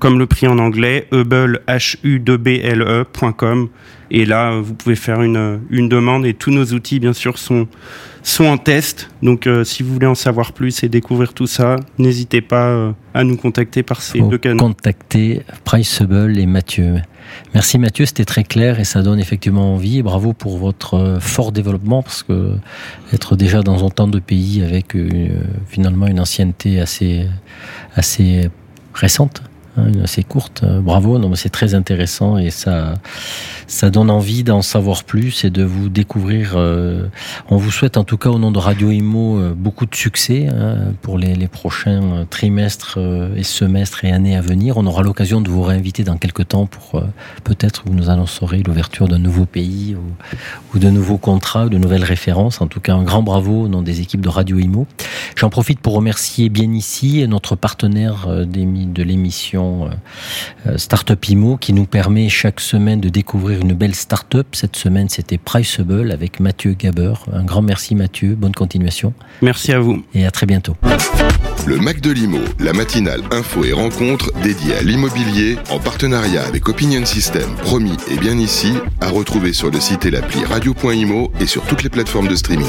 comme le prix en anglais, hubble, h u 2 b l e.com et là vous pouvez faire une, une demande et tous nos outils bien sûr sont sont en test. Donc euh, si vous voulez en savoir plus et découvrir tout ça, n'hésitez pas euh, à nous contacter par ces Faut deux canaux. Contacter Priceable et Mathieu. Merci Mathieu, c'était très clair et ça donne effectivement envie. Et bravo pour votre euh, fort développement parce que être déjà dans autant de pays avec finalement une ancienneté assez assez récente, hein, assez courte. euh, Bravo, non c'est très intéressant et ça ça donne envie d'en savoir plus et de vous découvrir. euh, on vous souhaite en tout cas au nom de Radio Imo euh, beaucoup de succès hein, pour les, prochains trimestres et semestres et années à venir. On aura l'occasion de vous réinviter dans quelques temps pour peut-être vous nous annoncerez l'ouverture d'un nouveau pays ou, de nouveaux contrats de nouvelles références. En tout cas, un grand bravo au nom des équipes de Radio Imo. J'en profite pour remercier bien ici notre partenaire de l'émission euh, euh, Startup Imo qui nous permet chaque semaine de découvrir une belle start-up. Cette semaine, c'était Priceable avec Mathieu Gaber. Un grand merci Mathieu, bonne continuation Merci à vous. et à très bientôt. Le Mac de l'Imo, la matinale info et rencontre dédiée à l'immobilier en partenariat avec Opinion System, promis et bien ici, à retrouver sur le site et l'appli radio.imo et sur toutes les plateformes de streaming.